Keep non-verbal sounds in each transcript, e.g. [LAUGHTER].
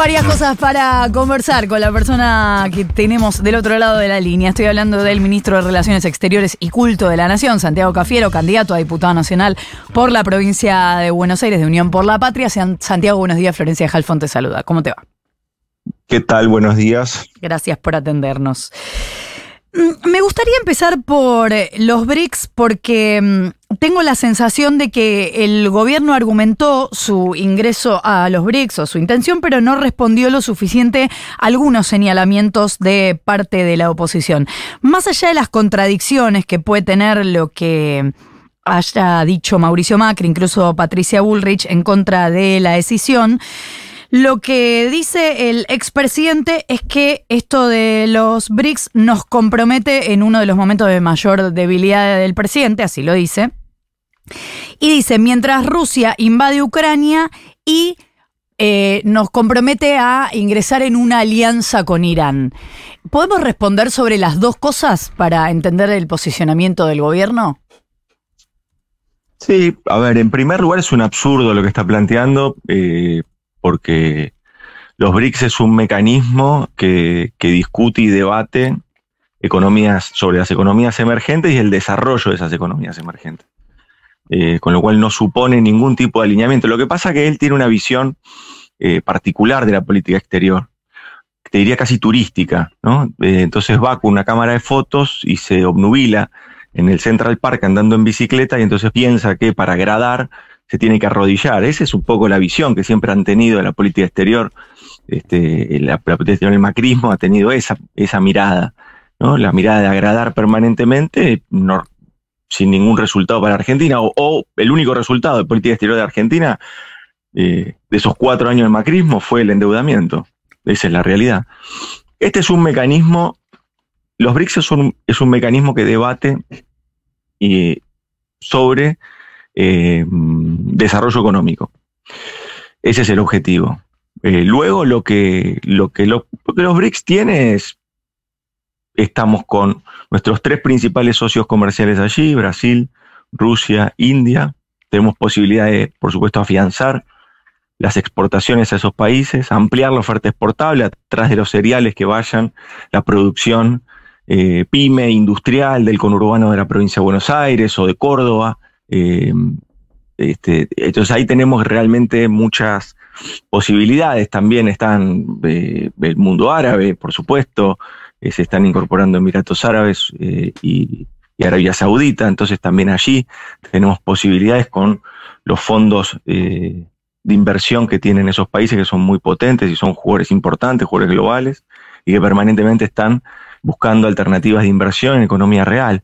Varias cosas para conversar con la persona que tenemos del otro lado de la línea. Estoy hablando del ministro de Relaciones Exteriores y Culto de la Nación, Santiago Cafiero, candidato a diputado nacional por la provincia de Buenos Aires de Unión por la Patria. Santiago, buenos días. Florencia Jalfón te saluda. ¿Cómo te va? ¿Qué tal? Buenos días. Gracias por atendernos. Mm, me gustaría empezar por los BRICS porque mm, tengo la sensación de que el gobierno argumentó su ingreso a los BRICS o su intención, pero no respondió lo suficiente a algunos señalamientos de parte de la oposición. Más allá de las contradicciones que puede tener lo que haya dicho Mauricio Macri, incluso Patricia Bullrich, en contra de la decisión, lo que dice el expresidente es que esto de los BRICS nos compromete en uno de los momentos de mayor debilidad del presidente, así lo dice. Y dice, mientras Rusia invade Ucrania y eh, nos compromete a ingresar en una alianza con Irán. ¿Podemos responder sobre las dos cosas para entender el posicionamiento del gobierno? Sí, a ver, en primer lugar es un absurdo lo que está planteando. Eh, porque los BRICS es un mecanismo que, discute y debate economías sobre las economías emergentes y el desarrollo de esas economías emergentes. Eh, con lo cual no supone ningún tipo de alineamiento. Lo que pasa es que él tiene una visión eh, particular de la política exterior, te diría casi turística, ¿no? Eh, entonces va con una cámara de fotos y se obnubila en el Central Park andando en bicicleta y entonces piensa que para agradar se tiene que arrodillar. Esa es un poco la visión que siempre han tenido en la política exterior. Este, la, política exterior del macrismo ha tenido esa, esa mirada, ¿no? La mirada de agradar permanentemente, sin ningún resultado para Argentina, o, el único resultado de política exterior de Argentina eh, de esos cuatro años del macrismo fue el endeudamiento. Esa es la realidad. Este es un mecanismo, los BRICS es un, mecanismo que debate eh, sobre eh, desarrollo económico. Ese es el objetivo. Luego lo que, lo que, los BRICS tiene es, estamos con nuestros tres principales socios comerciales allí, Brasil, Rusia, India. Tenemos posibilidad de, por supuesto, afianzar las exportaciones a esos países, ampliar la oferta exportable atrás de los cereales que vayan, la producción eh, pyme industrial del conurbano de la provincia de Buenos Aires o de Córdoba, eh, este, entonces ahí tenemos realmente muchas posibilidades. También están eh, el mundo árabe, por supuesto, eh, se están incorporando Emiratos Árabes y, Arabia Saudita, entonces también allí tenemos posibilidades con los fondos de inversión que tienen esos países que son muy potentes y son jugadores importantes, jugadores globales, y que permanentemente están buscando alternativas de inversión en economía real.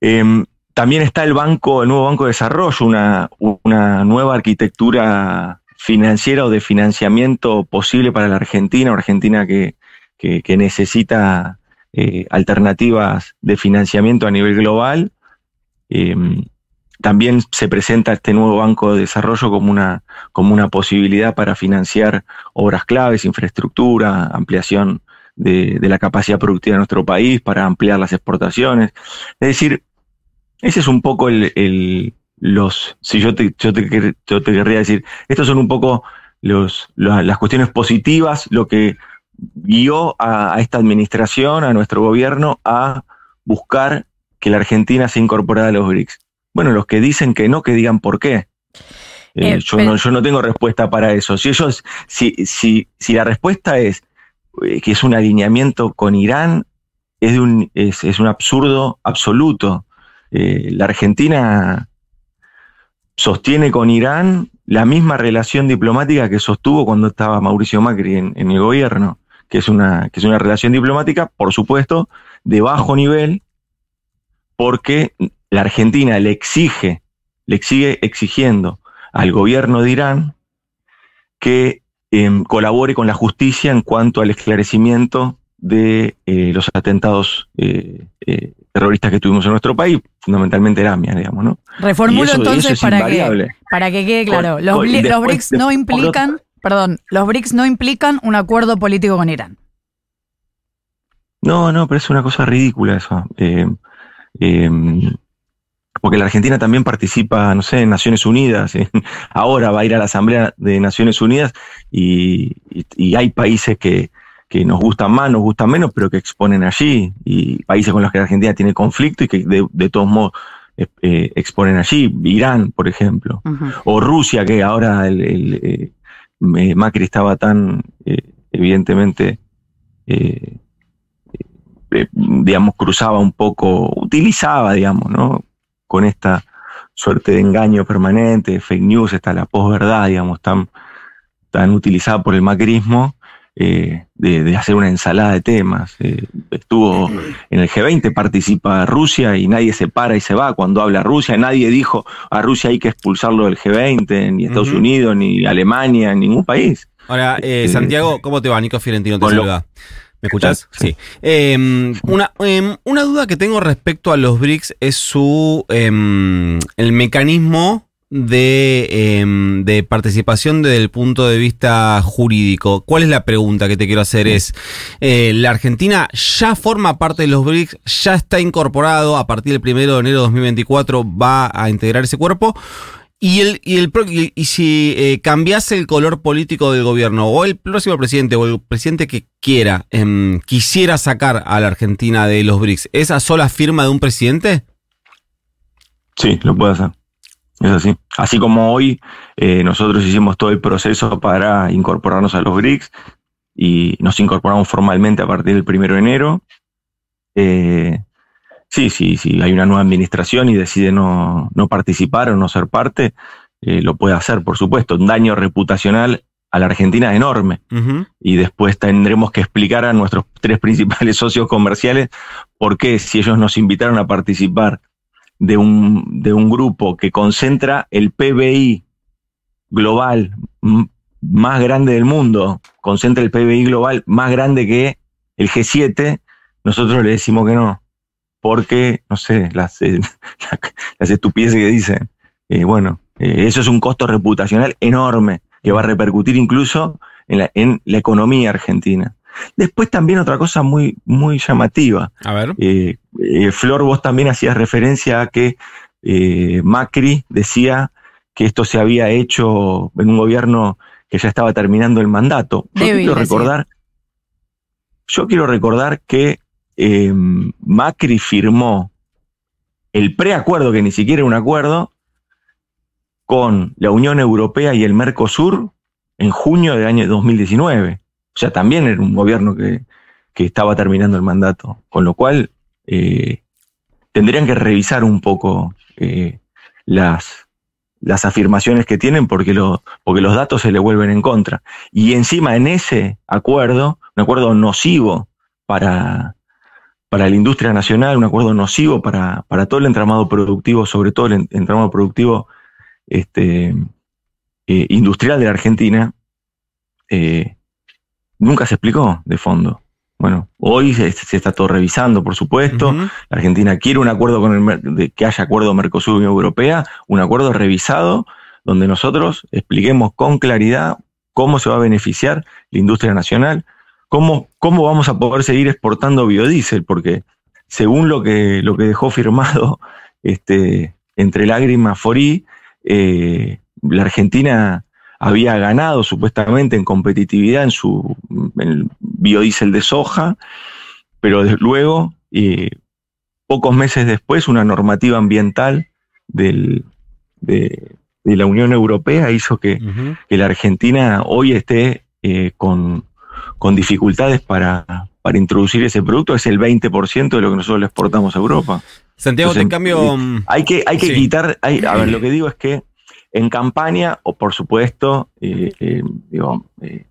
Em, también está el banco, el nuevo Banco de Desarrollo, una, nueva arquitectura financiera o de financiamiento posible para la Argentina, Argentina que, que, necesita eh, alternativas de financiamiento a nivel global. Em, también se presenta este nuevo Banco de Desarrollo como una, como una posibilidad para financiar obras claves, infraestructura, ampliación de, de la capacidad productiva de nuestro país, para ampliar las exportaciones. Es decir, ese es un poco el, los, si yo te, yo te, querría decir, estos son un poco los, las cuestiones positivas, lo que guió a, esta administración, a nuestro gobierno, a buscar que la Argentina se incorporara a los BRICS. Bueno, los que dicen que no, que digan por qué. Eh, eh, yo, no, yo no tengo respuesta para eso. Si ellos, si, si, si la respuesta es eh, que es un alineamiento con Irán, es, de un, es, es un absurdo absoluto. La Argentina sostiene con Irán la misma relación diplomática que sostuvo cuando estaba Mauricio Macri en, el gobierno, que es, una, que es una relación diplomática, por supuesto, de bajo nivel, porque la Argentina le exige, le sigue exigiendo al gobierno de Irán que em, colabore con la justicia en cuanto al esclarecimiento de eh, los atentados eh, terroristas que tuvimos en nuestro país, fundamentalmente era AMIA, digamos, ¿no? Reformulo entonces para que, para que quede claro. los, BRICS no implican, perdón, los BRICS no implican un acuerdo político con Irán. No, no, pero es una cosa ridícula eso. Eh, em, porque la Argentina también participa, no sé, en Naciones Unidas, [LAUGHS] ahora va a ir a la Asamblea de Naciones Unidas y, hay países que, nos gustan más, nos gustan menos, pero que exponen allí, y países con los que la Argentina tiene conflicto y que de, todos modos eh, eh, exponen allí, Irán, por ejemplo, o Rusia, que ahora el, Macri estaba tan evidentemente digamos, cruzaba un poco, utilizaba, digamos, ¿no? con esta suerte de engaño permanente, fake news, está la posverdad, digamos, tan, tan utilizada por el macrismo, eh, de, hacer una ensalada de temas. Eh, estuvo en el G20, participa Rusia y nadie se para y se va cuando habla Rusia. Nadie dijo a Rusia hay que expulsarlo del G20, ni Estados Unidos, ni Alemania, ningún país. Ahora, eh, Santiago, ¿cómo te va? Nico Fiorentino te saluda. ¿Me escuchás? Sí. Em, una, em, una, duda que tengo respecto a los BRICS es su em, el mecanismo de, de, participación desde el punto de vista jurídico. ¿Cuál es la pregunta que te quiero hacer? Es, eh, ¿la Argentina ya forma parte de los BRICS? ¿Ya está incorporado? A partir del 1 de enero de 2024 va a integrar ese cuerpo? Y, el, y, el, y si eh, cambiase el color político del gobierno, o el próximo presidente, o el presidente que quiera, em, quisiera sacar a la Argentina de los BRICS, ¿esa sola firma de un presidente? Sí, lo puede hacer. Es así. Así como hoy eh, nosotros hicimos todo el proceso para incorporarnos a los BRICS y nos incorporamos formalmente a partir del primero de enero. Eh, Sí, sí, sí, hay una nueva administración y decide no, participar o no ser parte, eh, lo puede hacer, por supuesto. Un daño reputacional a la Argentina enorme. Y después tendremos que explicar a nuestros tres [LAUGHS] principales socios comerciales por qué, si ellos nos invitaron a participar de un, de un grupo que concentra el PBI global más grande del mundo, concentra el PBI global más grande que el G7, nosotros le decimos que no porque, no sé, las, eh, [LAUGHS] las estupideces que dicen. Eh, bueno, eh, eso es un costo reputacional enorme que va a repercutir incluso en la, en la economía argentina. Después también otra cosa muy, muy llamativa. A ver. Flor, vos también hacías referencia a que Macri decía que esto se había hecho en un gobierno que ya estaba terminando el mandato. Yo quiero recordar, yo quiero recordar que eh, Macri firmó el preacuerdo, que ni siquiera era un acuerdo, con la Unión Europea y el Mercosur en junio del año 2019. O sea, también era un gobierno que, estaba terminando el mandato. Con lo cual, eh, tendrían que revisar un poco eh, las, las afirmaciones que tienen porque, lo, porque los datos se le vuelven en contra. Y encima en ese acuerdo, un acuerdo nocivo para, para la industria nacional, un acuerdo nocivo para, para todo el entramado productivo, sobre todo el entramado productivo este, eh, industrial de la Argentina, eh, nunca se explicó de fondo. Bueno, hoy se, está todo revisando, por supuesto. La Argentina quiere un acuerdo con el de que haya acuerdo Mercosur y Europea, un acuerdo revisado donde nosotros expliquemos con claridad cómo se va a beneficiar la industria nacional, ¿Cómo, ¿Cómo vamos a poder seguir exportando biodiesel? Porque según lo que, lo que dejó firmado este, entre lágrimas Forí, eh, la Argentina había ganado supuestamente en competitividad en su biodiesel de soja, pero luego, eh, pocos meses después, una normativa ambiental del, de, la Unión Europea hizo que, la Argentina hoy esté eh, con, con dificultades para, para introducir ese producto. Es el 20% de lo que nosotros le exportamos a Europa. Santiago, en cambio... Mm, hay que, hay que quitar, a ver, lo que digo es que en campaña, o por supuesto, eh, eh, digo, eh,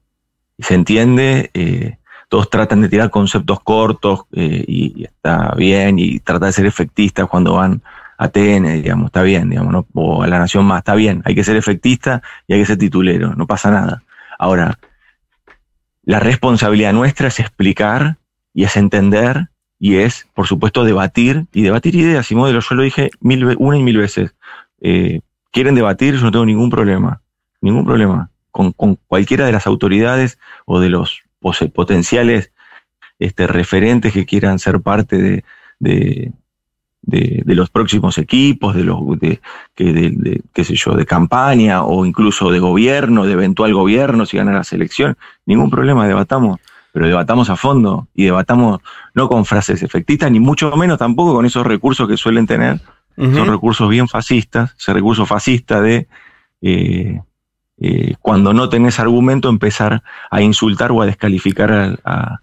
se entiende, todos tratan de tirar conceptos cortos y, está bien, y trata de ser efectistas cuando van a TN, digamos, está bien, digamos, o a la Nación Más, está bien, hay que ser efectista y hay que ser titulero, no pasa nada. Ahora, la responsabilidad nuestra es explicar y es entender y es, por supuesto, debatir y debatir ideas y modelos. Yo lo dije mil, una y mil veces. Eh, quieren debatir, yo no tengo ningún problema, ningún problema. Con, cualquiera de las autoridades o de los potenciales este, referentes que quieran ser parte de, los próximos equipos, de los qué sé yo, de campaña o incluso de gobierno, de eventual gobierno si gana la selección, ningún problema, debatamos, pero debatamos a fondo y debatamos no con frases efectistas, ni mucho menos tampoco con esos recursos que suelen tener, son recursos bien fascistas, ese recurso fascista de eh, eh, cuando no tenés argumento empezar a insultar o a descalificar a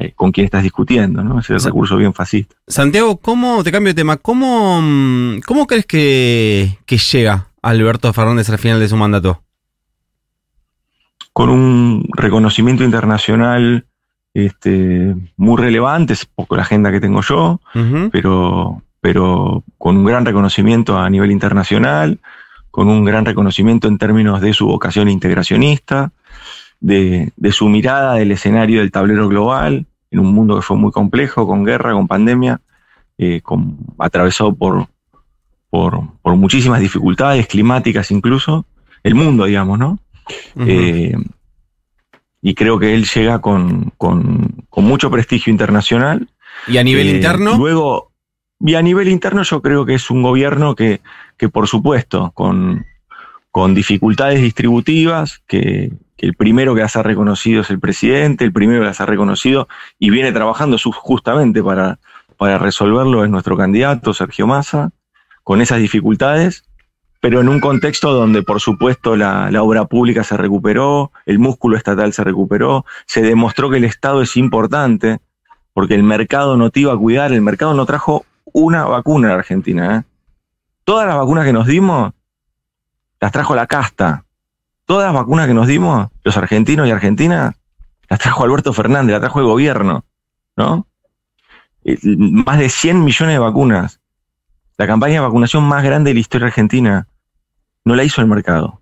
eh, con quien estás discutiendo, ¿no? Ese recurso bien fascista. Santiago, ¿cómo, te cambio de tema, cómo, mm, cómo crees que, llega Alberto Fernández al final de su mandato? Con un reconocimiento internacional este, muy relevante, es poco la agenda que tengo yo, pero, pero con un gran reconocimiento a nivel internacional, con un gran reconocimiento en términos de su vocación integracionista, de, de, su mirada del escenario del tablero global, en un mundo que fue muy complejo, con guerra, con pandemia, eh, atravesado por, por, muchísimas dificultades climáticas incluso, el mundo, digamos, ¿no? Eh, y creo que él llega con, mucho prestigio internacional. ¿Y a nivel eh, interno? Luego, y a nivel interno yo creo que es un gobierno que, que por supuesto, con, con dificultades distributivas, que, el primero que las ha reconocido es el presidente, el primero que las ha reconocido y viene trabajando justamente para, para resolverlo es nuestro candidato, Sergio Massa, con esas dificultades, pero en un contexto donde, por supuesto, la, la, obra pública se recuperó, el músculo estatal se recuperó, se demostró que el Estado es importante, porque el mercado no te iba a cuidar, el mercado no trajo una vacuna a Argentina. ¿eh? Todas las vacunas que nos dimos las trajo la casta, todas las vacunas que nos dimos, los argentinos y argentinas, las trajo Alberto Fernández, las trajo el gobierno, ¿no? Eh, más de 100 millones de vacunas. La campaña de vacunación más grande de la historia argentina no la hizo el mercado.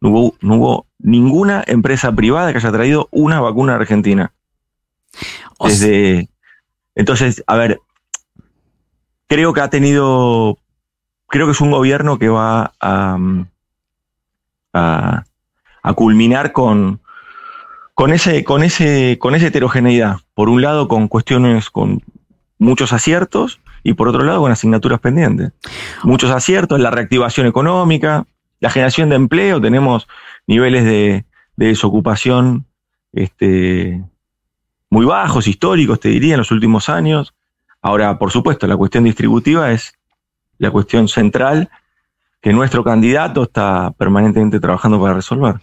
No hubo, ninguna empresa privada que haya traído una vacuna a Argentina. Desde, entonces, a ver, creo que ha tenido, creo que es un gobierno que va a, a culminar con, con, ese, con, ese, con esa heterogeneidad. Por un lado, con cuestiones con muchos aciertos y por otro lado, con asignaturas pendientes. Muchos aciertos, la reactivación económica, la generación de empleo, tenemos niveles de, desocupación este, muy bajos, históricos, te diría, en los últimos años. Ahora, por supuesto, la cuestión distributiva es la cuestión central que nuestro candidato está permanentemente trabajando para resolver.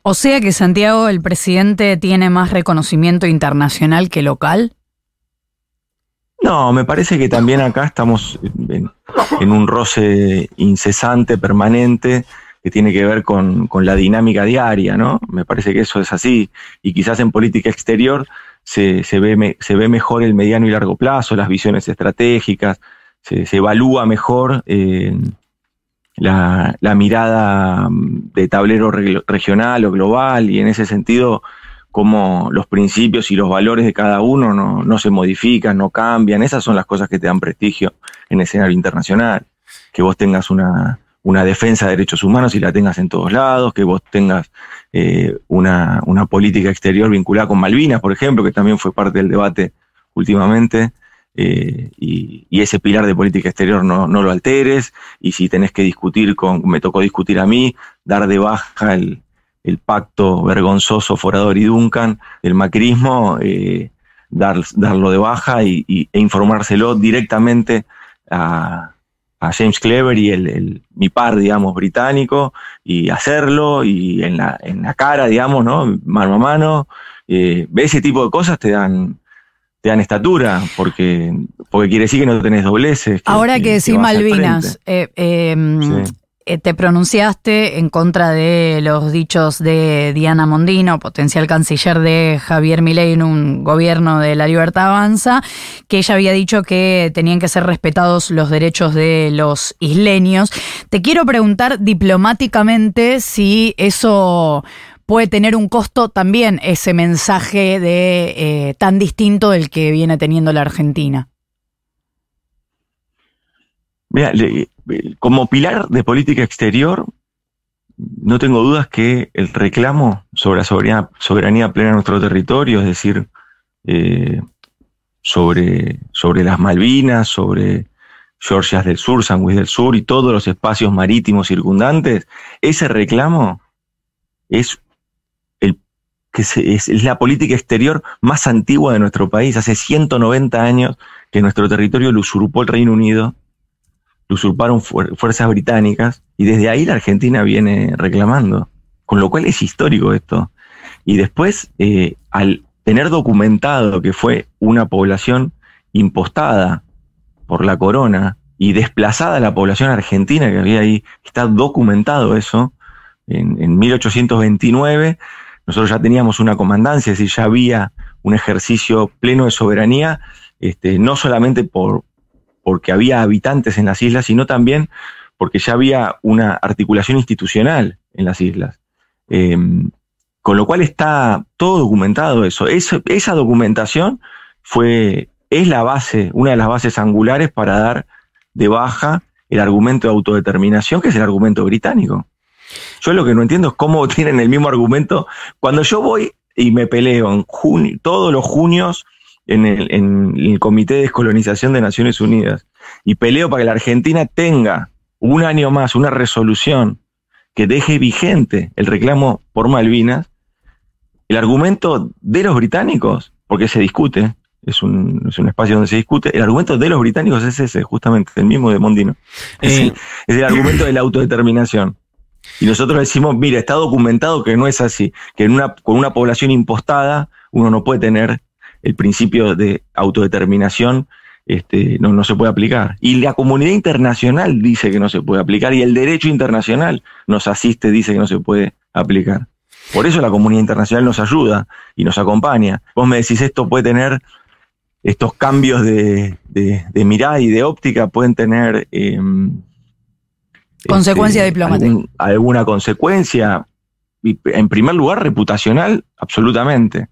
O sea que Santiago, el presidente, tiene más reconocimiento internacional que local. No, me parece que también acá estamos en, un roce incesante, permanente, que tiene que ver con, la dinámica diaria, ¿no? Me parece que eso es así. Y quizás en política exterior se, ve, se ve mejor el mediano y largo plazo, las visiones estratégicas, se, evalúa mejor eh, la, mirada mm, de tablero regional o global y en ese sentido como los principios y los valores de cada uno no, se modifican, no cambian. Esas son las cosas que te dan prestigio en escenario internacional. Que vos tengas una, defensa de derechos humanos y la tengas en todos lados, que vos tengas eh, una, una política exterior vinculada con Malvinas, por ejemplo, que también fue parte del debate últimamente. Eh, y, ese pilar de política exterior no, lo alteres, y si tenés que discutir con, me tocó discutir a mí, dar de baja el, pacto vergonzoso Forador y Duncan del macrismo, eh, dar, darlo de baja y, e informárselo directamente a, James Clever y el, mi par, digamos, británico, y hacerlo, y en la, en la cara, digamos, ¿no? Mano a mano. Eh, ese tipo de cosas te dan, te dan estatura, porque, porque quiere decir que no tenés dobleces. Ahora que, decís Malvinas, eh, em, eh, te pronunciaste en contra de los dichos de Diana Mondino, potencial canciller de Javier Milei en un gobierno de la Libertad Avanza, que ella había dicho que tenían que ser respetados los derechos de los isleños. Te quiero preguntar diplomáticamente si eso puede tener un costo también ese mensaje de eh, tan distinto del que viene teniendo la Argentina. Mira, como pilar de política exterior, no tengo dudas que el reclamo sobre la soberanía, plena de nuestro territorio, es decir, eh, sobre, sobre las Malvinas, sobre Georgias del Sur, San Luis del Sur y todos los espacios marítimos circundantes, ese reclamo es, el, que es, la política exterior más antigua de nuestro país. Hace 190 años que nuestro territorio lo usurpó el Reino Unido, lo usurparon fuerzas británicas y desde ahí la Argentina viene reclamando. Con lo cual es histórico esto. Y después, eh, al tener documentado que fue una población impostada por la corona y desplazada la población argentina que había ahí, está documentado eso, en, 1829 nosotros ya teníamos una comandancia, es decir, ya había un ejercicio pleno de soberanía, este, no solamente por, porque había habitantes en las islas, sino también porque ya había una articulación institucional en las islas. Em, con lo cual está todo documentado eso. esa documentación fue es la base, una de las bases angulares para dar de baja el argumento de autodeterminación, que es el argumento británico. Yo lo que no entiendo es cómo [LAUGHS] tienen el mismo argumento. Cuando yo voy y me peleo en junio, todos los junios en el, en el Comité de Descolonización de Naciones Unidas y peleo para que la Argentina tenga un año más una resolución que deje vigente el reclamo por Malvinas, el argumento de los británicos, porque se discute, es un, es un, espacio donde se discute. El argumento de los británicos es ese, justamente, el mismo de Mondino. Es, eh, el argumento de la autodeterminación. Y nosotros decimos, mira, está documentado que no es así, que en una, con una población impostada uno no puede tener el principio de autodeterminación, este, no, no se puede aplicar. Y la comunidad internacional dice que no se puede aplicar y el derecho internacional nos asiste, dice que no se puede aplicar. Por eso la comunidad internacional nos ayuda y nos acompaña. Vos me decís, esto puede tener estos cambios de, de, mirada y de óptica pueden tener... Em, consecuencia este, diplomática. alguna consecuencia. En primer lugar, reputacional, absolutamente.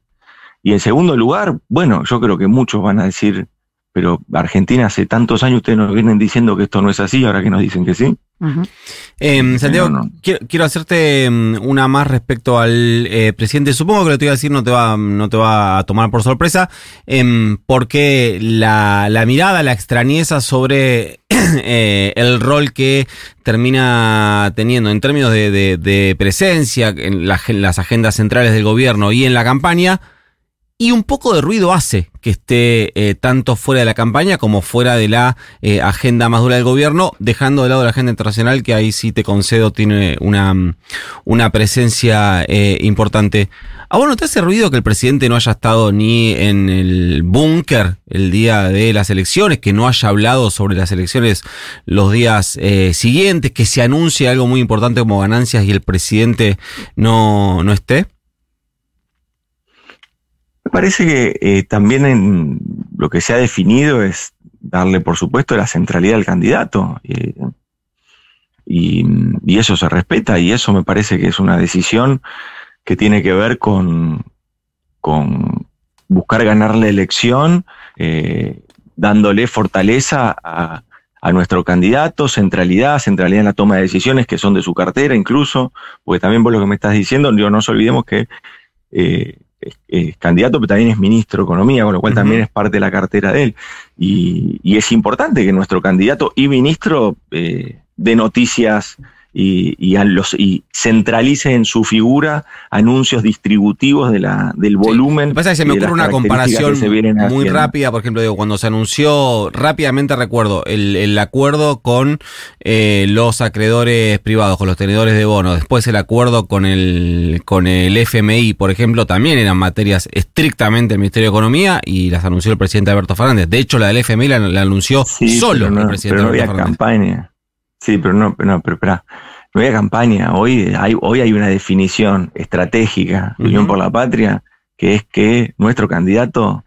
Y en segundo lugar, bueno, yo creo que muchos van a decir, pero Argentina hace tantos años ustedes nos vienen diciendo que esto no es así, ahora que nos dicen que sí. Em, Santiago, Quiero, hacerte em, una más respecto al eh, presidente. Supongo que lo que te voy a decir no te va, no te va a tomar por sorpresa, em, porque la, mirada, la extrañeza sobre [CLEARS THROAT] eh, el rol que termina teniendo en términos de, presencia en las agendas centrales del gobierno y en la campaña, y un poco de ruido hace que esté eh, tanto fuera de la campaña como fuera de la eh, agenda más dura del gobierno, dejando de lado la agenda internacional, que ahí sí te concedo tiene una, una presencia eh, importante. ¿A vos no te hace ruido que el presidente no haya estado ni en el búnker el día de las elecciones, que no haya hablado sobre las elecciones los días siguientes, que se anuncie algo muy importante como ganancias y el presidente no, no esté? Parece que eh, también en lo que se ha definido es darle, por supuesto, la centralidad al candidato. Eh, y, eso se respeta y eso me parece que es una decisión que tiene que ver con, con buscar ganar la elección, eh, dándole fortaleza a, a, nuestro candidato, centralidad, centralidad en la toma de decisiones que son de su cartera incluso, porque también vos lo que me estás diciendo, no nos olvidemos que es, candidato, pero también es ministro de Economía, con lo cual también es parte de la cartera de él. Y, es importante que nuestro candidato y ministro eh, dé noticias y, y, los, y centralice en su figura anuncios distributivos de la, del volumen. Sí. Pasa que se me ocurre una comparación muy rápida, por ejemplo, digo, cuando se anunció, rápidamente recuerdo, el, el acuerdo con eh, los acreedores privados, con los tenedores de bonos, después el acuerdo con el, con el FMI, por ejemplo, también eran materias estrictamente del Ministerio de Economía y las anunció el presidente Alberto Fernández. De hecho, la del FMI la, anunció solo el presidente pero no había campaña. Sí, pero no, no pero espera. No había campaña. Hoy hay, hoy hay una definición estratégica de Unión por la Patria, que es que nuestro candidato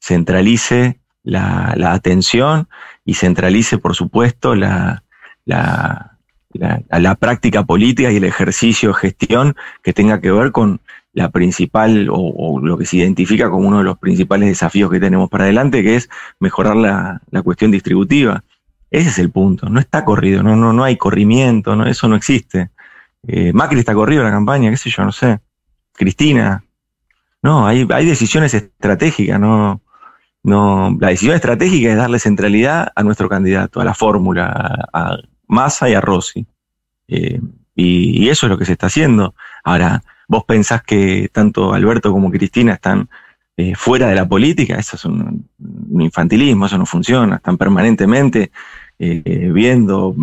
centralice la, la atención y centralice, por supuesto, la, la, la, práctica política y el ejercicio de gestión que tenga que ver con la principal o, o, lo que se identifica como uno de los principales desafíos que tenemos para adelante, que es mejorar la, la cuestión distributiva. Ese es el punto. No está corrido, no, no, no hay corrimiento, no, eso no existe. Eh, Macri está corrido en la campaña, qué sé yo, no sé. Cristina. No, hay, decisiones estratégicas, no. no, la decisión estratégica es darle centralidad a nuestro candidato, a la fórmula, a, Massa y a Rossi. Eh, y, eso es lo que se está haciendo. Ahora, vos pensás que tanto Alberto como Cristina están eh, fuera de la política, eso es un, infantilismo, eso no funciona, están permanentemente eh, viendo,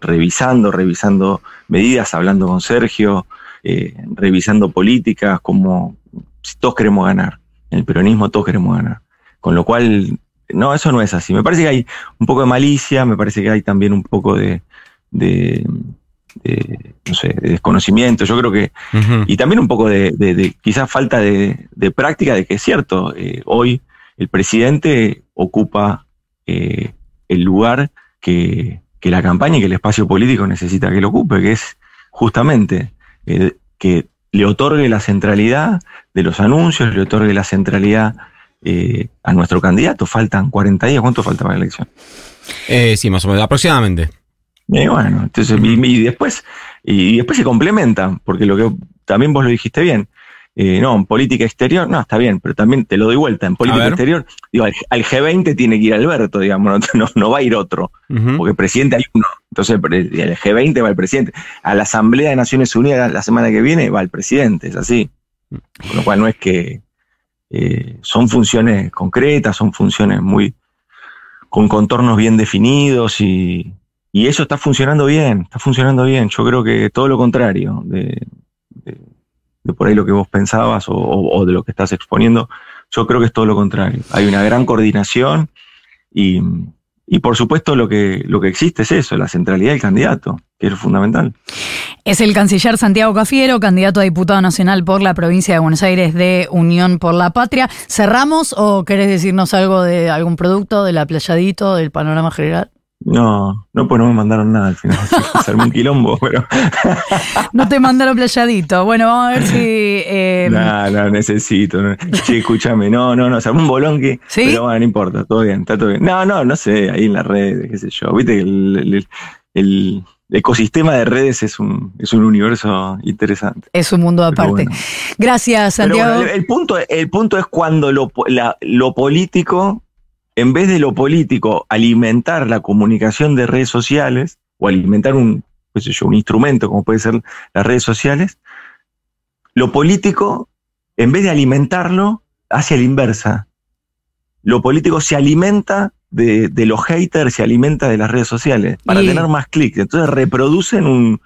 revisando, revisando medidas, hablando con Sergio, revisando políticas, como si todos queremos ganar. En el peronismo todos queremos ganar. Con lo cual, no, eso no es así. Me parece que hay un poco de malicia, me parece que hay también un poco de, de, no sé, de desconocimiento. Yo creo que, y también un poco de, de quizás falta de, práctica de que es cierto, eh, hoy el presidente ocupa eh, el lugar que, que, la campaña y que el espacio político necesita que lo ocupe, que es justamente eh, que le otorgue la centralidad de los anuncios, le otorgue la centralidad eh, a nuestro candidato. Faltan 40 días. ¿Cuánto falta para la elección? Eh, sí, más o menos, aproximadamente. Y bueno, entonces, y, después, y después se complementan, porque lo que también vos lo dijiste bien. Eh, no, en política exterior, no, está bien, pero también te lo doy vuelta. En política exterior, digo, al, G20 tiene que ir Alberto, digamos, no, [LAUGHS] va a ir otro, porque presidente hay uno. Entonces, el G20 va el presidente. A la Asamblea de Naciones Unidas la semana que viene va el presidente, es así. Con lo cual no es que eh, son funciones concretas, son funciones muy con contornos bien definidos y, eso está funcionando bien, está funcionando bien. Yo creo que todo lo contrario de, por ahí lo que vos pensabas o, de lo que estás exponiendo, yo creo que es todo lo contrario. Hay una gran coordinación y, y por supuesto lo que, lo que existe es eso, la centralidad del candidato, que es fundamental. Es el canciller Santiago Cafiero, candidato a diputado nacional por la provincia de Buenos Aires de Unión por la Patria. ¿Cerramos o querés decirnos algo de algún producto, de la playadito, del panorama general? No, no, pues no me mandaron nada al final. [LAUGHS] Se un quilombo, pero. [LAUGHS] no te mandaron playadito. Bueno, vamos a ver si. Eh... No, no, necesito. Sí, escúchame. No, no, no. Se armó un bolón que. ¿Sí? Pero bueno, no importa, todo bien, está todo bien. No, no, no sé, ahí en las redes, qué sé yo. Viste que el, el, ecosistema de redes es un, es un universo interesante. Es un mundo aparte. Gracias, Santiago. el, punto, el punto es cuando lo, lo político en vez de lo político, alimentar la comunicación de redes sociales o alimentar un, un instrumento como puede ser las redes sociales, lo político, en vez de alimentarlo, hace la inversa. Lo político se alimenta de, los haters, se alimenta de las redes sociales para tener más clics. Entonces reproducen un,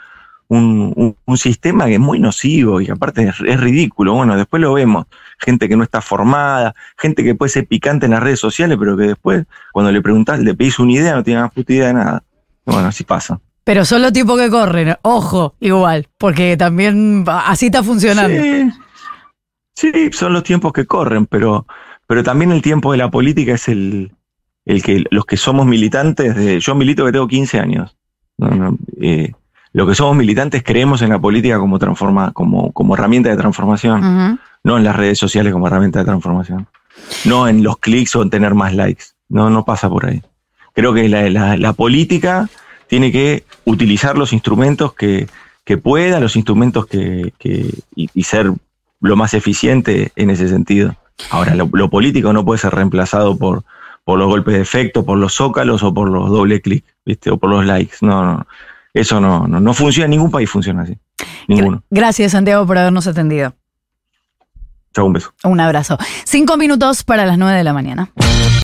un, sistema que es muy nocivo y aparte es, ridículo. Bueno, después lo vemos. Gente que no está formada, gente que puede ser picante en las redes sociales, pero que después, cuando le preguntás, le pedís una idea, no tiene más puta idea de nada. Bueno, así pasa. Pero son los tipos que corren, ojo, igual, porque también así está funcionando. Sí, son los tiempos que corren, pero, pero también el tiempo de la política es el, el que los que somos militantes, de, yo milito que tengo 15 años. No, no, eh, lo que somos militantes creemos en la política como, transforma, como, como herramienta de transformación, no en las redes sociales como herramienta de transformación, no en los clics o en tener más likes. No, no pasa por ahí. Creo que la, política tiene que utilizar los instrumentos que, que pueda, los instrumentos que, que y, ser lo más eficiente en ese sentido. Ahora, lo, político no puede ser reemplazado por, por los golpes de efecto, por los zócalos o por los doble clic, ¿viste? O por los likes. No, no. Eso no, no, no funciona, ningún país funciona así. Ninguno. Gracias, Santiago, por habernos atendido. Chao, un beso. Un abrazo. Cinco minutos para las nueve de la mañana.